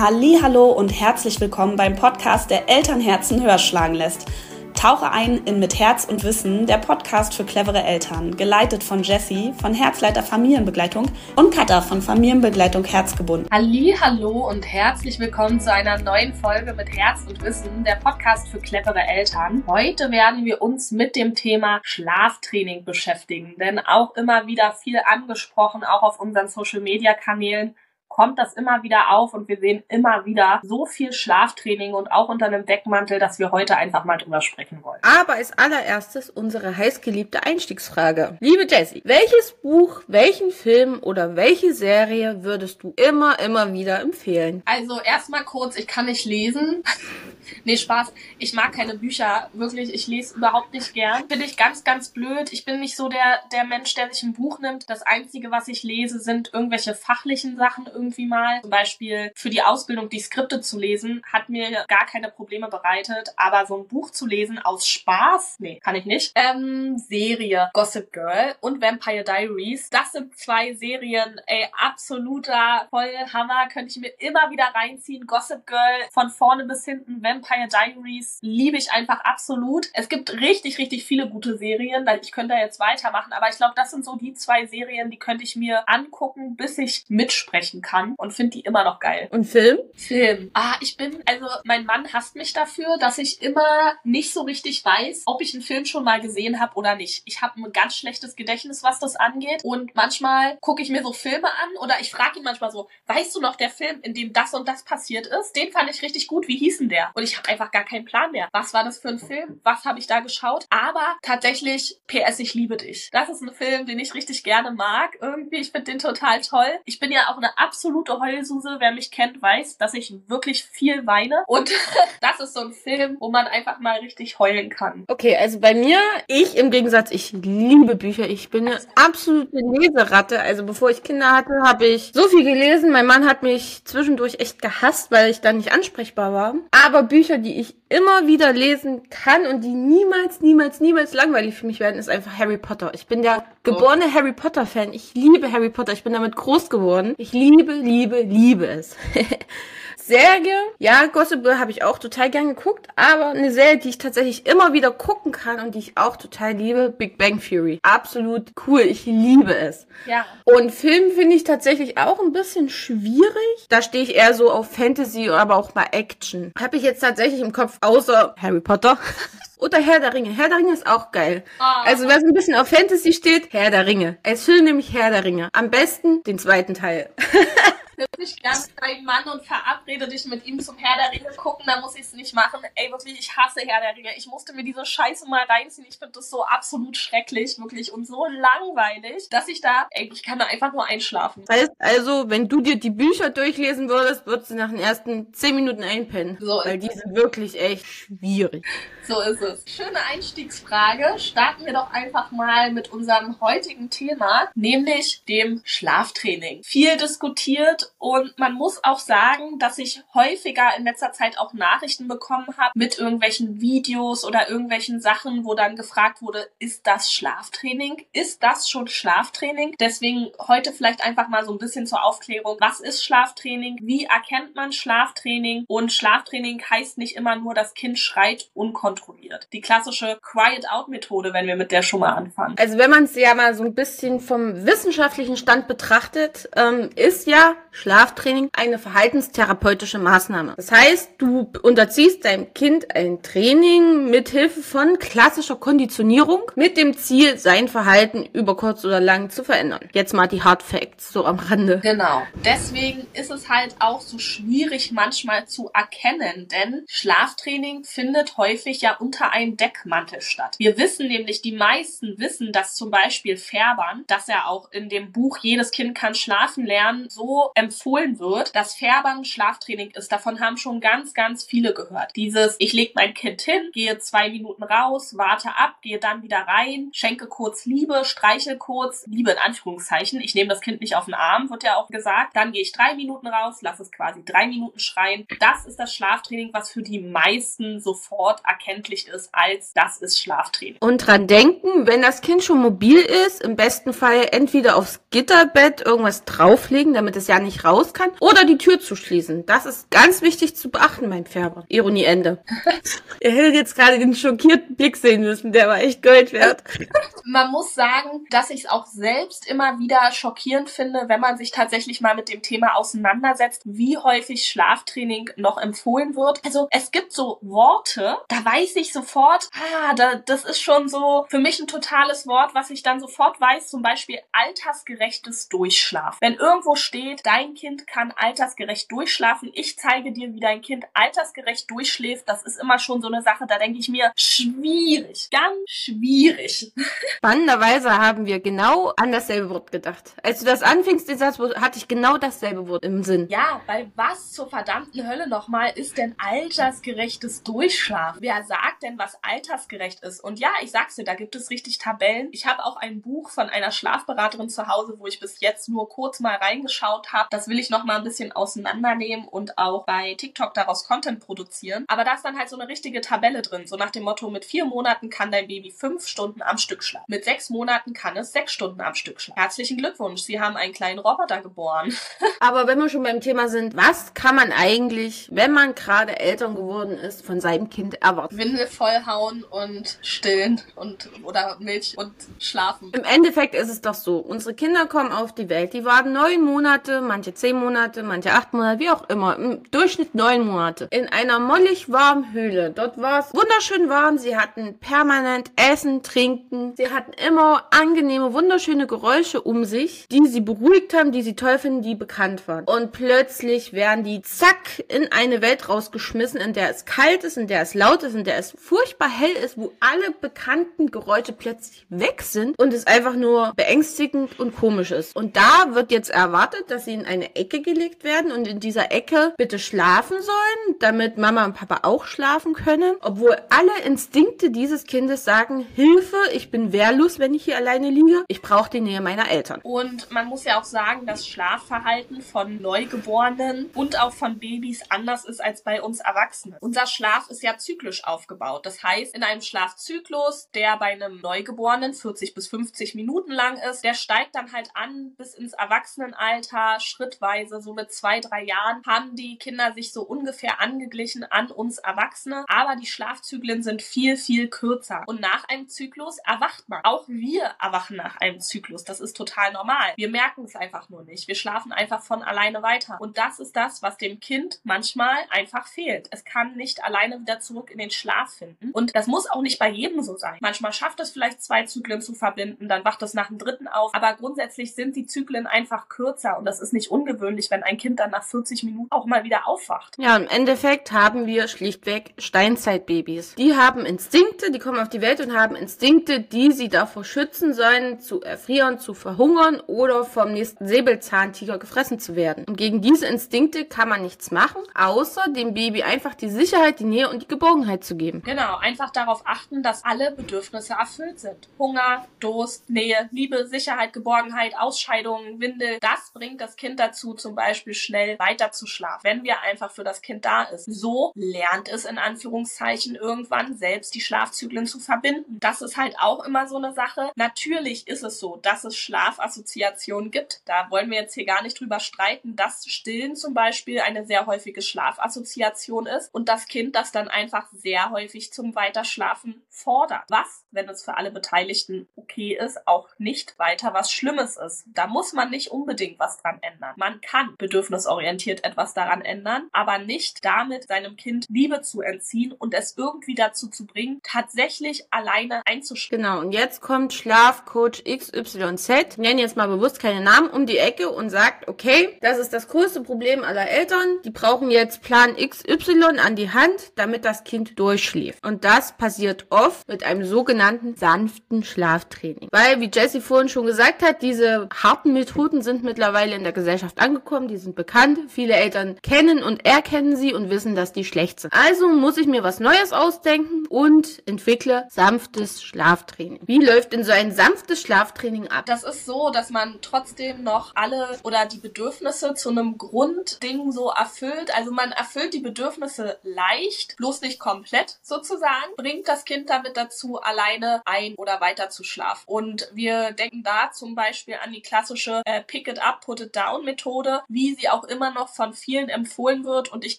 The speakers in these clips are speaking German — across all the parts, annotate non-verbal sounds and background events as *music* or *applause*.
Hallo und herzlich willkommen beim Podcast, der Elternherzen höher schlagen lässt. Tauche ein in Mit Herz und Wissen, der Podcast für clevere Eltern, geleitet von Jessie von Herzleiter Familienbegleitung und Katha von Familienbegleitung Herzgebunden. Hallo und herzlich willkommen zu einer neuen Folge mit Herz und Wissen, der Podcast für clevere Eltern. Heute werden wir uns mit dem Thema Schlaftraining beschäftigen, denn auch immer wieder viel angesprochen, auch auf unseren Social Media Kanälen kommt das immer wieder auf und wir sehen immer wieder so viel Schlaftraining und auch unter einem Deckmantel, dass wir heute einfach mal drüber sprechen wollen. Aber als allererstes unsere heißgeliebte Einstiegsfrage. Liebe Jessie, welches Buch, welchen Film oder welche Serie würdest du immer, immer wieder empfehlen? Also erstmal kurz, ich kann nicht lesen. *laughs* nee, Spaß. Ich mag keine Bücher. Wirklich, ich lese überhaupt nicht gern. Finde ich ganz, ganz blöd. Ich bin nicht so der, der Mensch, der sich ein Buch nimmt. Das Einzige, was ich lese, sind irgendwelche fachlichen Sachen irgendwie mal. Zum Beispiel für die Ausbildung die Skripte zu lesen, hat mir gar keine Probleme bereitet. Aber so ein Buch zu lesen aus Spaß, nee, kann ich nicht. Ähm, Serie Gossip Girl und Vampire Diaries. Das sind zwei Serien, ey, absoluter Vollhammer. Könnte ich mir immer wieder reinziehen. Gossip Girl von vorne bis hinten. Vampire Diaries liebe ich einfach absolut. Es gibt richtig, richtig viele gute Serien. Ich könnte da jetzt weitermachen, aber ich glaube, das sind so die zwei Serien, die könnte ich mir angucken, bis ich mitsprechen kann kann und finde die immer noch geil. Und Film? Film. Ah, ich bin, also mein Mann hasst mich dafür, dass ich immer nicht so richtig weiß, ob ich einen Film schon mal gesehen habe oder nicht. Ich habe ein ganz schlechtes Gedächtnis, was das angeht. Und manchmal gucke ich mir so Filme an oder ich frage ihn manchmal so, weißt du noch der Film, in dem das und das passiert ist? Den fand ich richtig gut. Wie hieß denn der? Und ich habe einfach gar keinen Plan mehr. Was war das für ein Film? Was habe ich da geschaut? Aber tatsächlich, PS, ich liebe dich. Das ist ein Film, den ich richtig gerne mag. Irgendwie, ich finde den total toll. Ich bin ja auch eine absolute absolute Heulsuse. Wer mich kennt, weiß, dass ich wirklich viel weine. Und *laughs* das ist so ein Film, wo man einfach mal richtig heulen kann. Okay, also bei mir, ich im Gegensatz, ich liebe Bücher. Ich bin eine absolute Leseratte. Also bevor ich Kinder hatte, habe ich so viel gelesen. Mein Mann hat mich zwischendurch echt gehasst, weil ich dann nicht ansprechbar war. Aber Bücher, die ich immer wieder lesen kann und die niemals, niemals, niemals langweilig für mich werden, ist einfach Harry Potter. Ich bin der geborene oh. Harry Potter Fan. Ich liebe Harry Potter. Ich bin damit groß geworden. Ich liebe, liebe, liebe es. *laughs* Serie, ja, Gossip Girl habe ich auch total gern geguckt, aber eine Serie, die ich tatsächlich immer wieder gucken kann und die ich auch total liebe, Big Bang Theory. Absolut cool, ich liebe es. Ja. Und Film finde ich tatsächlich auch ein bisschen schwierig. Da stehe ich eher so auf Fantasy, aber auch mal Action. Habe ich jetzt tatsächlich im Kopf, außer Harry Potter. *laughs* Oder Herr der Ringe. Herr der Ringe ist auch geil. Oh. Also wer so ein bisschen auf Fantasy steht, Herr der Ringe. Es Film nämlich Herr der Ringe. Am besten den zweiten Teil. *laughs* nimm dich gerne deinen Mann und verabrede dich mit ihm zum Herr der Ringe gucken, dann muss ich es nicht machen. Ey, wirklich, ich hasse Herr der Ringe. Ich musste mir diese Scheiße mal reinziehen. Ich finde das so absolut schrecklich, wirklich, und so langweilig, dass ich da, ey, ich kann da einfach nur einschlafen. Das heißt also, wenn du dir die Bücher durchlesen würdest, würdest du nach den ersten zehn Minuten einpennen. So weil die sind wirklich echt schwierig. So ist es. Schöne Einstiegsfrage. Starten wir doch einfach mal mit unserem heutigen Thema, nämlich dem Schlaftraining. Viel diskutiert und man muss auch sagen, dass ich häufiger in letzter Zeit auch Nachrichten bekommen habe mit irgendwelchen Videos oder irgendwelchen Sachen, wo dann gefragt wurde, ist das Schlaftraining? Ist das schon Schlaftraining? Deswegen heute vielleicht einfach mal so ein bisschen zur Aufklärung. Was ist Schlaftraining? Wie erkennt man Schlaftraining? Und Schlaftraining heißt nicht immer nur, das Kind schreit unkontrolliert. Die klassische Quiet-Out-Methode, wenn wir mit der schon mal anfangen. Also wenn man es ja mal so ein bisschen vom wissenschaftlichen Stand betrachtet, ähm, ist ja Schlaftraining eine verhaltenstherapeutische Maßnahme. Das heißt, du unterziehst deinem Kind ein Training mit Hilfe von klassischer Konditionierung mit dem Ziel, sein Verhalten über kurz oder lang zu verändern. Jetzt mal die Hard Facts so am Rande. Genau. Deswegen ist es halt auch so schwierig manchmal zu erkennen, denn Schlaftraining findet häufig ja unter einem Deckmantel statt. Wir wissen nämlich, die meisten wissen, dass zum Beispiel Färbern, dass er auch in dem Buch Jedes Kind kann schlafen lernen, so empfohlen wird, dass Färbern Schlaftraining ist. Davon haben schon ganz, ganz viele gehört. Dieses, ich leg mein Kind hin, gehe zwei Minuten raus, warte ab, gehe dann wieder rein, schenke kurz Liebe, streiche kurz, Liebe in Anführungszeichen. Ich nehme das Kind nicht auf den Arm, wird ja auch gesagt. Dann gehe ich drei Minuten raus, lasse es quasi drei Minuten schreien. Das ist das Schlaftraining, was für die meisten sofort erkenntlich ist, als das ist Schlaftraining. Und dran denken, wenn das Kind schon mobil ist, im besten Fall entweder aufs Gitterbett irgendwas drauflegen, damit es ja nicht nicht raus kann oder die Tür zu schließen. Das ist ganz wichtig zu beachten, mein Färber. Ironie Ende. *laughs* Ihr hättet jetzt gerade den schockierten Blick sehen müssen, der war echt Gold wert. *laughs* Man muss sagen, dass ich es auch selbst immer wieder schockierend finde, wenn man sich tatsächlich mal mit dem Thema auseinandersetzt, wie häufig Schlaftraining noch empfohlen wird. Also es gibt so Worte, da weiß ich sofort, ah, da, das ist schon so für mich ein totales Wort, was ich dann sofort weiß, zum Beispiel altersgerechtes Durchschlafen. Wenn irgendwo steht, dein Kind kann altersgerecht durchschlafen, ich zeige dir, wie dein Kind altersgerecht durchschläft, das ist immer schon so eine Sache, da denke ich mir, schwierig, ganz schwierig. *laughs* Spannenderweise haben wir genau an dasselbe Wort gedacht. Als du das anfingst, den Satz, hatte ich genau dasselbe Wort im Sinn. Ja, weil was zur verdammten Hölle nochmal ist denn altersgerechtes Durchschlafen? Wer sagt denn, was altersgerecht ist? Und ja, ich sag's dir, da gibt es richtig Tabellen. Ich habe auch ein Buch von einer Schlafberaterin zu Hause, wo ich bis jetzt nur kurz mal reingeschaut habe. Das will ich noch mal ein bisschen auseinandernehmen und auch bei TikTok daraus Content produzieren. Aber da ist dann halt so eine richtige Tabelle drin, so nach dem Motto, mit vier Monaten kann dein Baby fünf Stunden am Stück schlafen. Mit sechs Monaten kann es sechs Stunden am Stück schlafen. Herzlichen Glückwunsch, Sie haben einen kleinen Roboter geboren. *laughs* Aber wenn wir schon beim Thema sind, was kann man eigentlich, wenn man gerade Eltern geworden ist, von seinem Kind erwarten? Windel vollhauen und stillen und oder Milch und schlafen. Im Endeffekt ist es doch so, unsere Kinder kommen auf die Welt, die warten neun Monate, manche zehn Monate, manche acht Monate, wie auch immer, im Durchschnitt neun Monate, in einer mollig warmen Höhle. Dort war es wunderschön warm, sie hatten permanent Essen, Trinken, sie hatten immer angenehme, wunderschöne Geräusche um sich, die sie beruhigt haben, die sie toll finden, die bekannt waren. Und plötzlich werden die zack in eine Welt rausgeschmissen, in der es kalt ist, in der es laut ist, in der es furchtbar hell ist, wo alle bekannten Geräusche plötzlich weg sind und es einfach nur beängstigend und komisch ist. Und da wird jetzt erwartet, dass sie in eine Ecke gelegt werden und in dieser Ecke bitte schlafen sollen, damit Mama und Papa auch schlafen können, obwohl alle Instinkte dieses Kindes sagen, Hilfe, ich bin wehrlos, wenn ich hier alleine liege, ich brauche die Nähe meiner Eltern. Und man muss ja auch sagen, dass Schlafverhalten von Neugeborenen und auch von Babys anders ist als bei uns Erwachsenen. Unser Schlaf ist ja zyklisch aufgebaut. Das heißt, in einem Schlafzyklus, der bei einem Neugeborenen 40 bis 50 Minuten lang ist, der steigt dann halt an bis ins Erwachsenenalter, schrittweise, so mit zwei, drei Jahren, haben die Kinder sich so ungefähr angeglichen an uns Erwachsene. Aber die Schlafzyklen sind viel, viel kürzer. Und nach einem Zyklus erwacht man. Auch wir erwachen nach einem Zyklus. Das ist total normal. Wir merken es einfach nur nicht. Wir schlafen einfach von alleine weiter. Und das ist das, was dem Kind manchmal einfach fehlt. Es kann nicht alleine wieder zurück in den Schlaf finden. Und das muss auch nicht bei jedem so sein. Manchmal schafft es vielleicht zwei Zyklen zu verbinden, dann wacht es nach dem dritten auf. Aber grundsätzlich sind die Zyklen einfach kürzer und das ist nicht ungewöhnlich, wenn ein Kind dann nach 40 Minuten auch mal wieder aufwacht. Ja, im Endeffekt haben wir schlichtweg Steinzeitbabys. Die haben Instinkte, die kommen auf die Welt und haben Instinkte, die sie davor schützen sollen, zu erfrieren, zu verhungern oder vom nächsten Säbelzahntiger gefressen zu werden. Und gegen diese Instinkte kann man nichts machen, außer dem Baby einfach die Sicherheit, die Nähe und die Geborgenheit zu geben. Genau, einfach darauf achten, dass alle Bedürfnisse erfüllt sind. Hunger, Durst, Nähe, Liebe, Sicherheit, Geborgenheit, Ausscheidungen, Windel. Das bringt das Kind dazu, zum Beispiel schnell weiter zu schlafen, wenn wir einfach für das Kind da ist. So lernt es in Anführungszeichen irgendwann selbst die Schlafzyklen zu verbinden. Das ist halt auch immer so eine Sache. Natürlich ist es so, dass es Schlafassoziationen gibt. Da wollen wir jetzt hier gar nicht drüber streiten, dass Stillen zum Beispiel eine sehr häufige Schlafassoziation ist und das Kind das dann einfach sehr häufig zum Weiterschlafen fordert. Was, wenn es für alle Beteiligten okay ist, auch nicht weiter was Schlimmes ist. Da muss man nicht unbedingt was dran ändern. Man kann bedürfnisorientiert etwas daran ändern, aber nicht damit seinem Kind Liebe zu entziehen und es irgendwie dazu zu bringen, tatsächlich alleine einzuschlafen. Genau, und jetzt kommt Schlafcoach XYZ, ich nenne jetzt mal bewusst keine Namen, um die Ecke und sagt, okay, das ist das größte Problem aller Eltern, die brauchen jetzt Plan XY an die Hand, damit das Kind durchschläft. Und das passiert oft mit einem sogenannten sanften Schlaftraining. Weil, wie Jessie vorhin schon gesagt hat, diese harten Methoden sind mittlerweile in der Gesellschaft angekommen, die sind bekannt, viele Eltern kennen und erkennen sie und wissen, dass die schlecht sind. Also muss ich mir was Neues ausdenken und entwickle sanftes Schlaftraining. Wie läuft denn so ein sanftes Schlaftraining ab? Das ist so, dass man trotzdem noch alle oder die Bedürfnisse zu einem Grundding so erfüllt. Also man erfüllt die Bedürfnisse leicht, bloß nicht komplett sozusagen, bringt das Kind damit dazu, alleine ein- oder weiter zu schlafen. Und wir denken da zum Beispiel an die klassische äh, Pick it up, put it down Methode, wie sie auch immer noch von vielen empfohlen wird. Und ich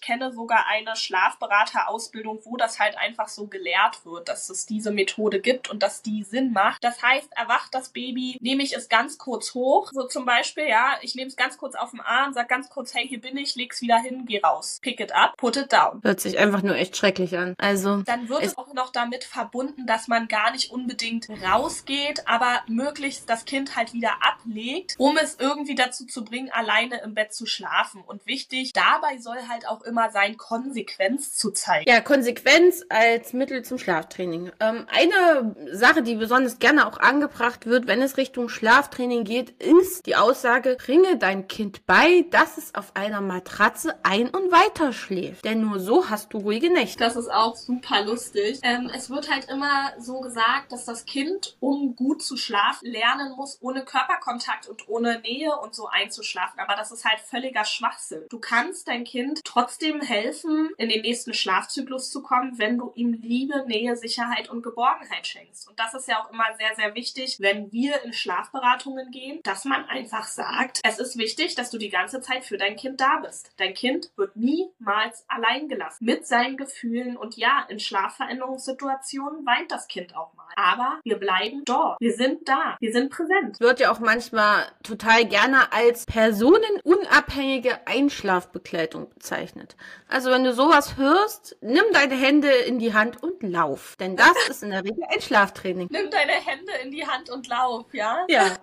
kenne sogar eine Schlafberaterausbildung, wo das halt einfach so gelehrt wird, dass es diese Methode gibt und dass die Sinn macht. Das heißt, erwacht das Baby, nehme ich es ganz kurz hoch. So zum Beispiel, ja, ich nehme es ganz kurz auf den Arm, sag ganz kurz, hey, hier bin ich, leg's wieder hin, geh raus. Pick it up, put it down. Hört sich einfach nur echt schrecklich an. Also. Dann wird es auch noch damit verbunden, dass man gar nicht unbedingt rausgeht, aber möglichst das Kind halt wieder ablegt, um es irgendwie dazu zu bringen, alleine im Bett zu schlafen. Und wichtig, dabei soll halt auch immer sein, Konsequenz zu zeigen. Ja, Konsequenz als Mittel zum Schlaftraining. Ähm, eine Sache, die besonders gerne auch angebracht wird, wenn es Richtung Schlaftraining geht, ist die Aussage, bringe dein Kind bei, dass es auf einer Matratze ein- und weiter schläft. Denn nur so hast du ruhige Nächte. Das ist auch super lustig. Ähm, es wird halt immer so gesagt, dass das Kind, um gut zu schlafen, lernen muss, ohne Körperkontakt und ohne Nähe und so einzuschlafen. Aber das ist halt völliger Schwachsinn. Du kannst dein Kind trotzdem helfen, in den nächsten Schlafzyklus zu kommen, wenn du ihm Liebe, Nähe, Sicherheit und Geborgenheit schenkst. Und das ist ja auch immer sehr, sehr wichtig, wenn wir in Schlafberatungen gehen, dass man einfach sagt, es ist wichtig, dass du die ganze Zeit für dein Kind da bist. Dein Kind wird niemals allein gelassen mit seinen Gefühlen und ja, in Schlafveränderungssituationen weint das Kind auch mal. Aber wir bleiben dort. Wir sind da. Wir sind präsent. Wird ja auch manchmal total gerne als personenunabhängige Einschlafbegleitung bezeichnet. Also wenn du sowas hörst, nimm deine Hände in die Hand und lauf. Denn das *laughs* ist in der Regel ein Schlaftraining. Nimm deine Hände in die Hand und lauf, ja? Ja. *laughs*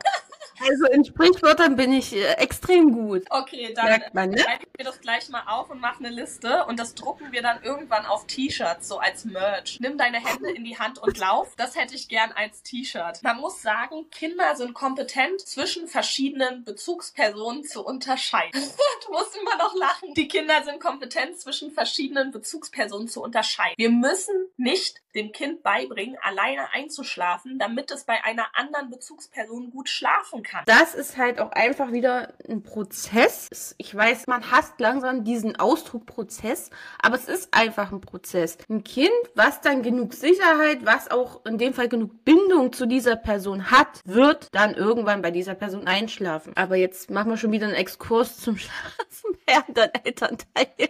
Also in Sprichwörtern bin ich äh, extrem gut. Okay, dann Merkt man, ne? schreibe ich mir das gleich mal auf und mache eine Liste und das drucken wir dann irgendwann auf T-Shirts, so als Merch. Nimm deine Hände in die Hand und lauf. Das hätte ich gern als T-Shirt. Man muss sagen, Kinder sind kompetent, zwischen verschiedenen Bezugspersonen zu unterscheiden. *laughs* du musst immer noch lachen. Die Kinder sind kompetent, zwischen verschiedenen Bezugspersonen zu unterscheiden. Wir müssen nicht dem Kind beibringen, alleine einzuschlafen, damit es bei einer anderen Bezugsperson gut schlafen kann. Das ist halt auch einfach wieder ein Prozess. Ich weiß, man hasst langsam diesen Ausdruck Prozess, aber es ist einfach ein Prozess. Ein Kind, was dann genug Sicherheit, was auch in dem Fall genug Bindung zu dieser Person hat, wird dann irgendwann bei dieser Person einschlafen. Aber jetzt machen wir schon wieder einen Exkurs zum *laughs* Schlafen bei anderen Elternteilen.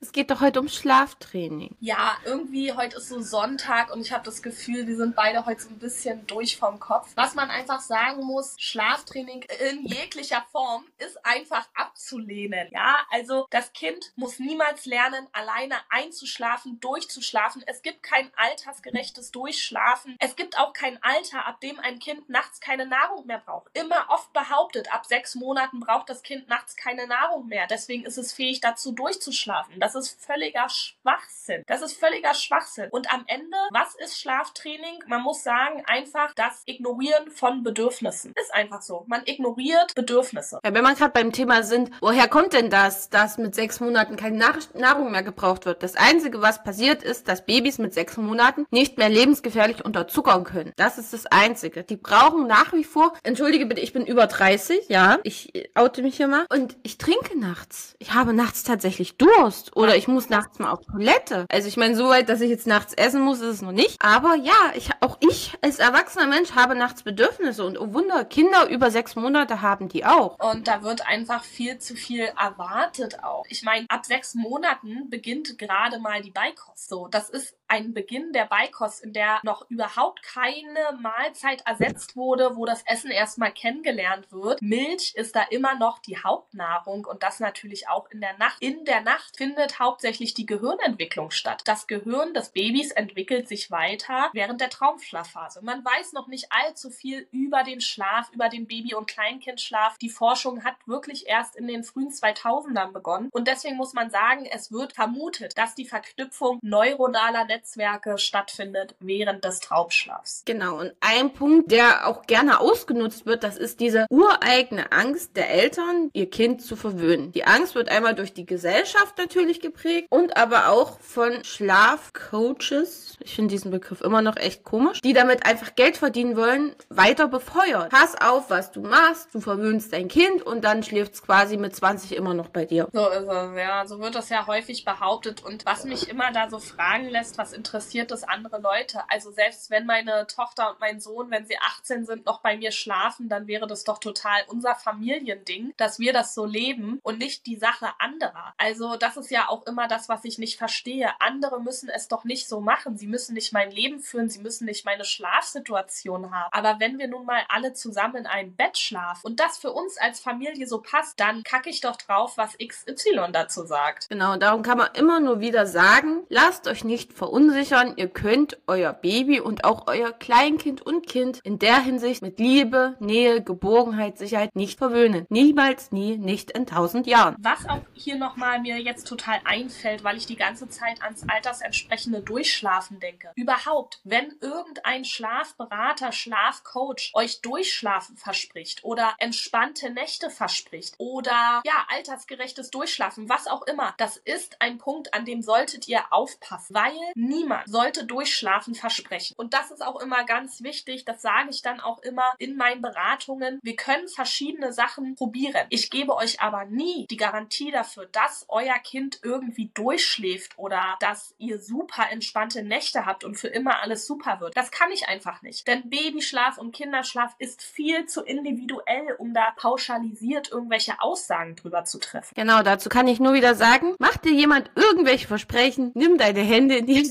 Es geht doch heute um Schlaftraining. Ja, irgendwie heute ist so Sonntag und ich habe das Gefühl, wir sind beide heute so ein bisschen durch vom Kopf. Was man einfach sagen muss, Schlaftraining in jeglicher Form ist einfach abzulehnen. Ja, also das Kind muss niemals lernen, alleine einzuschlafen, durchzuschlafen. Es gibt kein altersgerechtes Durchschlafen. Es gibt auch kein Alter, ab dem ein Kind nachts keine Nahrung mehr braucht. Immer oft behauptet, ab sechs Monaten braucht das Kind nachts keine Nahrung mehr. Deswegen ist es fähig dazu durchzuschlafen. Das ist völliger Schwachsinn. Das ist völliger Schwachsinn. Und am Ende, was ist Schlaftraining? Man muss sagen, einfach das Ignorieren von Bedürfnissen. Einfach so. Man ignoriert Bedürfnisse. Ja, wenn man gerade beim Thema sind, woher kommt denn das, dass mit sechs Monaten keine Nahrung mehr gebraucht wird? Das Einzige, was passiert, ist, dass Babys mit sechs Monaten nicht mehr lebensgefährlich unterzuckern können. Das ist das Einzige. Die brauchen nach wie vor, entschuldige bitte, ich bin über 30, ja, ich äh, oute mich hier mal, und ich trinke nachts. Ich habe nachts tatsächlich Durst oder ich muss nachts mal auf Toilette. Also ich meine, so weit, dass ich jetzt nachts essen muss, ist es noch nicht. Aber ja, ich, auch ich als erwachsener Mensch habe nachts Bedürfnisse und oh Wunder, Kinder über sechs Monate haben die auch. Und da wird einfach viel zu viel erwartet auch. Ich meine, ab sechs Monaten beginnt gerade mal die Beikost. So, das ist ein Beginn der Beikost, in der noch überhaupt keine Mahlzeit ersetzt wurde, wo das Essen erstmal kennengelernt wird. Milch ist da immer noch die Hauptnahrung und das natürlich auch in der Nacht. In der Nacht findet hauptsächlich die Gehirnentwicklung statt. Das Gehirn des Babys entwickelt sich weiter während der Traumschlafphase. Man weiß noch nicht allzu viel über den Schlaf, über den Baby- und Kleinkindschlaf. Die Forschung hat wirklich erst in den frühen 2000ern begonnen und deswegen muss man sagen, es wird vermutet, dass die Verknüpfung neuronaler Netzwerke stattfindet während des Traumschlafs. Genau, und ein Punkt, der auch gerne ausgenutzt wird, das ist diese ureigene Angst der Eltern, ihr Kind zu verwöhnen. Die Angst wird einmal durch die Gesellschaft natürlich geprägt und aber auch von Schlafcoaches. Ich finde diesen Begriff immer noch echt komisch, die damit einfach Geld verdienen wollen, weiter befeuert. Pass auf, was du machst, du verwöhnst dein Kind und dann schläft es quasi mit 20 immer noch bei dir. So ist es, ja. So wird das ja häufig behauptet. Und was mich immer da so fragen lässt, was interessiert das andere Leute? Also selbst wenn meine Tochter und mein Sohn, wenn sie 18 sind, noch bei mir schlafen, dann wäre das doch total unser Familiending, dass wir das so leben und nicht die Sache anderer. Also das ist ja auch immer das, was ich nicht verstehe. Andere müssen es doch nicht so machen. Sie müssen nicht mein Leben führen, sie müssen nicht meine Schlafsituation haben. Aber wenn wir nun mal alle zusammen in einem Bett schlafen und das für uns als Familie so passt, dann kacke ich doch drauf, was XY dazu sagt. Genau, darum kann man immer nur wieder sagen, lasst euch nicht verunsichern. Ihr könnt euer Baby und auch euer Kleinkind und Kind in der Hinsicht mit Liebe, Nähe, Geborgenheit, Sicherheit nicht verwöhnen. Niemals, nie, nicht in tausend Jahren. Was auch hier nochmal mir jetzt total einfällt, weil ich die ganze Zeit ans altersentsprechende Durchschlafen denke. Überhaupt, wenn irgendein Schlafberater, Schlafcoach euch Durchschlafen verspricht oder entspannte Nächte verspricht oder ja, altersgerechtes Durchschlafen, was auch immer, das ist ein Punkt, an dem solltet ihr aufpassen, weil niemand sollte Durchschlafen versprechen. Und das ist auch immer ganz wichtig, das sage ich dann auch immer in meinen Beratungen. Wir können verschiedene Sachen probieren. Ich gebe euch aber nie die Garantie dafür, dass euer Kind irgendwie durchschläft oder dass ihr super entspannte Nächte habt und für immer alles super wird. Das kann ich einfach nicht. Denn Babyschlaf und Kinderschlaf ist viel zu individuell, um da pauschalisiert irgendwelche Aussagen drüber zu treffen. Genau, dazu kann ich nur wieder sagen, macht dir jemand irgendwelche Versprechen, nimm deine Hände in die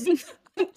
*laughs*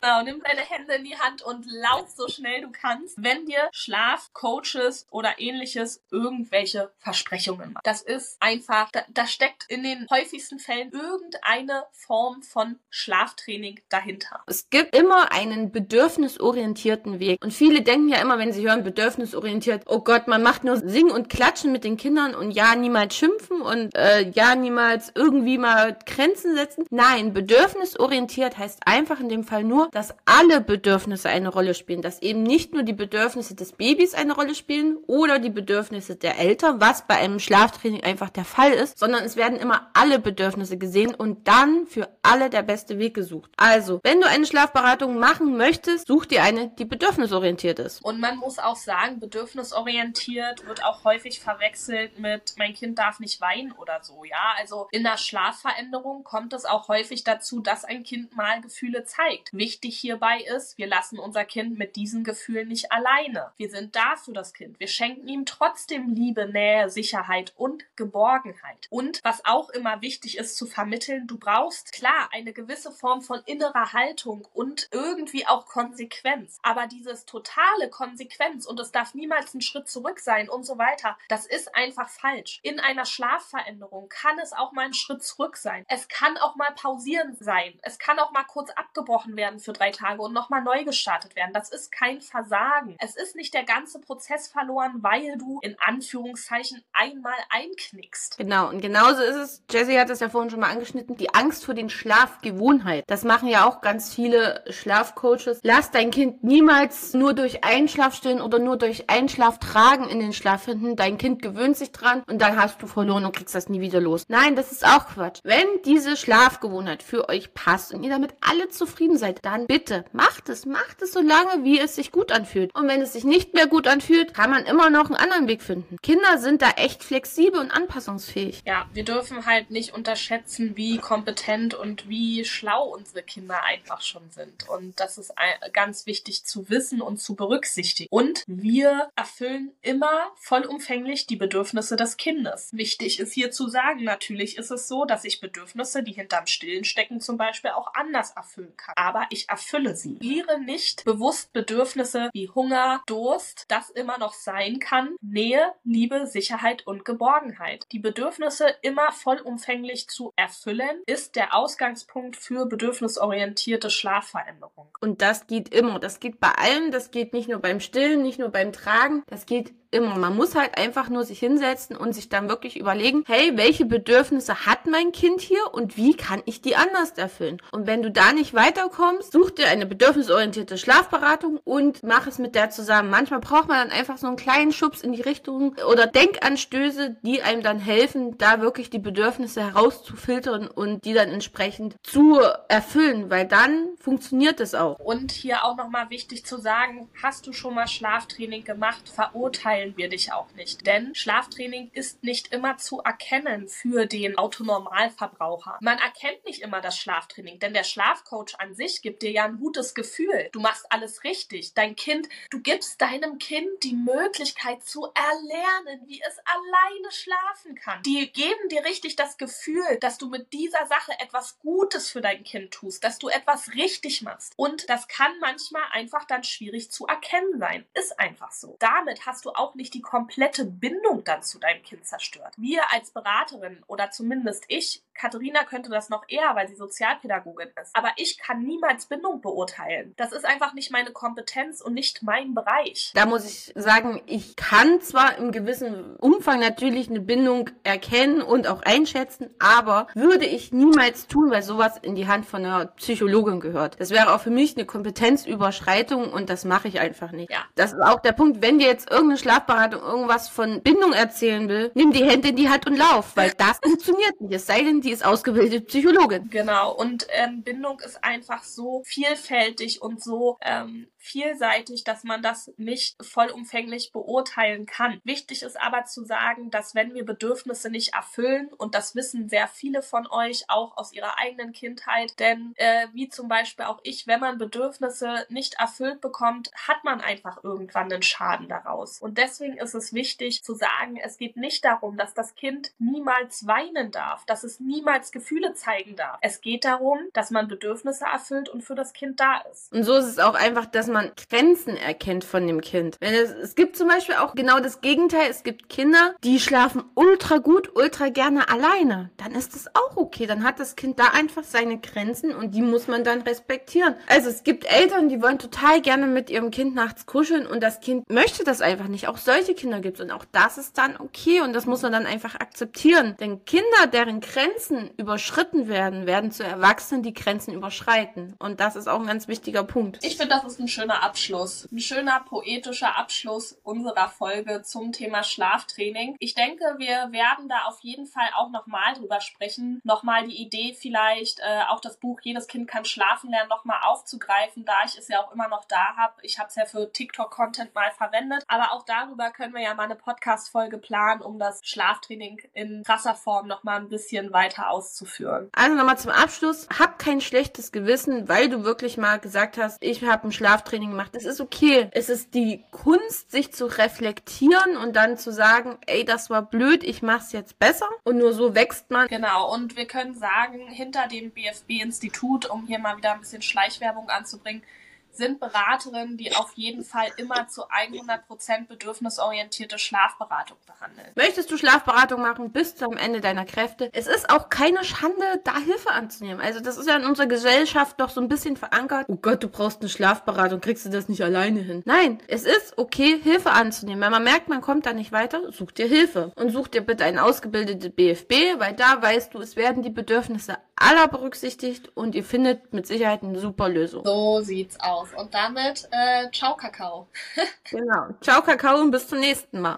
Genau, nimm deine Hände in die Hand und lauf so schnell du kannst, wenn dir Schlafcoaches oder ähnliches irgendwelche Versprechungen machen. Das ist einfach, da, da steckt in den häufigsten Fällen irgendeine Form von Schlaftraining dahinter. Es gibt immer einen bedürfnisorientierten Weg. Und viele denken ja immer, wenn sie hören bedürfnisorientiert, oh Gott, man macht nur Singen und Klatschen mit den Kindern und ja, niemals schimpfen und äh, ja, niemals irgendwie mal Grenzen setzen. Nein, bedürfnisorientiert heißt einfach in dem Fall nur, dass alle Bedürfnisse eine Rolle spielen, dass eben nicht nur die Bedürfnisse des Babys eine Rolle spielen oder die Bedürfnisse der Eltern, was bei einem Schlaftraining einfach der Fall ist, sondern es werden immer alle Bedürfnisse gesehen und dann für alle der beste Weg gesucht. Also, wenn du eine Schlafberatung machen möchtest, such dir eine, die bedürfnisorientiert ist. Und man muss auch sagen, bedürfnisorientiert wird auch häufig verwechselt mit mein Kind darf nicht weinen oder so, ja? Also in der Schlafveränderung kommt es auch häufig dazu, dass ein Kind mal Gefühle zeigt. Wichtig hierbei ist, wir lassen unser Kind mit diesen Gefühlen nicht alleine. Wir sind da für das Kind. Wir schenken ihm trotzdem Liebe, Nähe, Sicherheit und Geborgenheit. Und was auch immer wichtig ist zu vermitteln, du brauchst klar eine gewisse Form von innerer Haltung und irgendwie auch Konsequenz. Aber dieses totale Konsequenz und es darf niemals ein Schritt zurück sein und so weiter, das ist einfach falsch. In einer Schlafveränderung kann es auch mal ein Schritt zurück sein. Es kann auch mal pausieren sein. Es kann auch mal kurz abgebrochen werden für drei Tage und nochmal neu gestartet werden. Das ist kein Versagen. Es ist nicht der ganze Prozess verloren, weil du in Anführungszeichen einmal einknickst. Genau, und genauso ist es, Jessie hat es ja vorhin schon mal angeschnitten, die Angst vor den Schlafgewohnheiten. Das machen ja auch ganz viele Schlafcoaches. Lass dein Kind niemals nur durch Einschlafstillen oder nur durch Einschlaftragen in den Schlaf finden. Dein Kind gewöhnt sich dran und dann hast du verloren und kriegst das nie wieder los. Nein, das ist auch Quatsch. Wenn diese Schlafgewohnheit für euch passt und ihr damit alle zufrieden seid, dann bitte macht es. Macht es so lange, wie es sich gut anfühlt. Und wenn es sich nicht mehr gut anfühlt, kann man immer noch einen anderen Weg finden. Kinder sind da echt flexibel und anpassungsfähig. Ja, wir dürfen halt nicht unterschätzen, wie kompetent und wie schlau unsere Kinder einfach schon sind. Und das ist ganz wichtig zu wissen und zu berücksichtigen. Und wir erfüllen immer vollumfänglich die Bedürfnisse des Kindes. Wichtig ist hier zu sagen, natürlich ist es so, dass ich Bedürfnisse, die hinterm Stillen stecken, zum Beispiel auch anders erfüllen kann. Aber ich erfülle sie. Ignoriere nicht bewusst Bedürfnisse wie Hunger, Durst, das immer noch sein kann, Nähe, Liebe, Sicherheit und Geborgenheit. Die Bedürfnisse immer vollumfänglich zu erfüllen, ist der Ausgangspunkt für bedürfnisorientierte Schlafveränderung. Und das geht immer. Das geht bei allem. Das geht nicht nur beim Stillen, nicht nur beim Tragen. Das geht immer. Man muss halt einfach nur sich hinsetzen und sich dann wirklich überlegen, hey, welche Bedürfnisse hat mein Kind hier und wie kann ich die anders erfüllen? Und wenn du da nicht weiterkommst, kommst, such dir eine bedürfnisorientierte Schlafberatung und mach es mit der zusammen. Manchmal braucht man dann einfach so einen kleinen Schubs in die Richtung oder Denkanstöße, die einem dann helfen, da wirklich die Bedürfnisse herauszufiltern und die dann entsprechend zu erfüllen, weil dann funktioniert es auch. Und hier auch nochmal wichtig zu sagen, hast du schon mal Schlaftraining gemacht, verurteilen wir dich auch nicht. Denn Schlaftraining ist nicht immer zu erkennen für den Autonormalverbraucher. Man erkennt nicht immer das Schlaftraining, denn der Schlafcoach an sich gibt dir ja ein gutes Gefühl. Du machst alles richtig. Dein Kind, du gibst deinem Kind die Möglichkeit zu erlernen, wie es alleine schlafen kann. Die geben dir richtig das Gefühl, dass du mit dieser Sache etwas Gutes für dein Kind tust, dass du etwas richtig machst. Und das kann manchmal einfach dann schwierig zu erkennen sein. Ist einfach so. Damit hast du auch nicht die komplette Bindung dann zu deinem Kind zerstört. Wir als Beraterin oder zumindest ich, Katharina könnte das noch eher, weil sie Sozialpädagogin ist. Aber ich kann niemals Bindung beurteilen. Das ist einfach nicht meine Kompetenz und nicht mein Bereich. Da muss ich sagen, ich kann zwar im gewissen Umfang natürlich eine Bindung erkennen und auch einschätzen, aber würde ich niemals tun, weil sowas in die Hand von einer Psychologin gehört. Das wäre auch für mich eine Kompetenzüberschreitung und das mache ich einfach nicht. Ja. Das ist auch der Punkt, wenn dir jetzt irgendeine Schlafberatung irgendwas von Bindung erzählen will, nimm die Hände in die Hand und lauf, weil das *laughs* funktioniert nicht. Es sei denn, die ist ausgebildete Psychologin. Genau. Und ähm, Bindung ist einfach so vielfältig und so ähm, vielseitig, dass man das nicht vollumfänglich beurteilen kann. Wichtig ist aber zu sagen, dass wenn wir Bedürfnisse nicht erfüllen, und das wissen sehr viele von euch auch aus ihrer eigenen Kindheit, denn äh, wie zum Beispiel auch ich, wenn man Bedürfnisse nicht erfüllt bekommt, hat man einfach irgendwann einen Schaden daraus. Und deswegen ist es wichtig zu sagen, es geht nicht darum, dass das Kind niemals weinen darf, dass es niemals Gefühle zeigen darf. Es geht darum, dass man Bedürfnisse erfüllt und für das Kind da ist. Und so ist es auch einfach, dass man Grenzen erkennt von dem Kind. Es, es gibt zum Beispiel auch genau das Gegenteil. Es gibt Kinder, die schlafen ultra gut, ultra gerne alleine. Dann ist das auch okay. Dann hat das Kind da einfach seine Grenzen und die muss man dann respektieren. Also es gibt Eltern, die wollen total gerne mit ihrem Kind nachts kuscheln und das Kind möchte das einfach nicht. Auch solche Kinder gibt es und auch das ist dann okay und das muss man dann einfach akzeptieren. Denn Kinder, deren Grenzen überschritten werden, werden zu Erwachsenen, die Grenzen überschreiten. Und das ist auch ein ganz wichtiger Punkt. Ich finde, das ist ein schöner Abschluss. Ein schöner poetischer Abschluss unserer Folge zum Thema Schlaftraining. Ich denke, wir werden da auf jeden Fall auch nochmal drüber sprechen. Nochmal die Idee vielleicht, äh, auch das Buch Jedes Kind kann schlafen lernen, nochmal aufzugreifen, da ich es ja auch immer noch da habe. Ich habe es ja für TikTok-Content mal verwendet. Aber auch darüber können wir ja mal eine Podcast-Folge planen, um das Schlaftraining in krasser Form nochmal ein bisschen weiter auszuführen. Also nochmal zum Abschluss. Hab kein schlechtes Gewissen, weil du wirklich mal gesagt hast, ich habe ein Schlaftraining gemacht. Es ist okay. Es ist die Kunst, sich zu reflektieren und dann zu sagen, ey, das war blöd, ich mach's jetzt besser. Und nur so wächst man. Genau, und wir können sagen, hinter dem BFB-Institut, um hier mal wieder ein bisschen Schleichwerbung anzubringen, sind Beraterinnen, die auf jeden Fall immer zu 100% bedürfnisorientierte Schlafberatung behandeln. Möchtest du Schlafberatung machen bis zum Ende deiner Kräfte? Es ist auch keine Schande, da Hilfe anzunehmen. Also das ist ja in unserer Gesellschaft doch so ein bisschen verankert. Oh Gott, du brauchst eine Schlafberatung, kriegst du das nicht alleine hin? Nein, es ist okay, Hilfe anzunehmen. Wenn man merkt, man kommt da nicht weiter, such dir Hilfe. Und such dir bitte einen ausgebildeten BFB, weil da weißt du, es werden die Bedürfnisse aller berücksichtigt und ihr findet mit Sicherheit eine super Lösung. So sieht's aus. Und damit, äh, ciao Kakao. *laughs* genau. Ciao Kakao und bis zum nächsten Mal.